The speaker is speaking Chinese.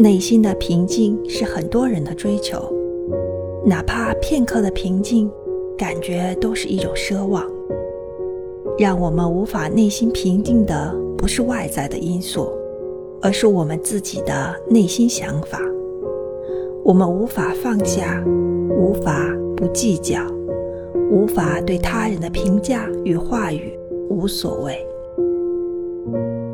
内心的平静是很多人的追求。哪怕片刻的平静感觉都是一种奢望。让我们无法内心平静的不是外在的因素而是我们自己的内心想法。我们无法放下无法不计较无法对他人的评价与话语无所谓。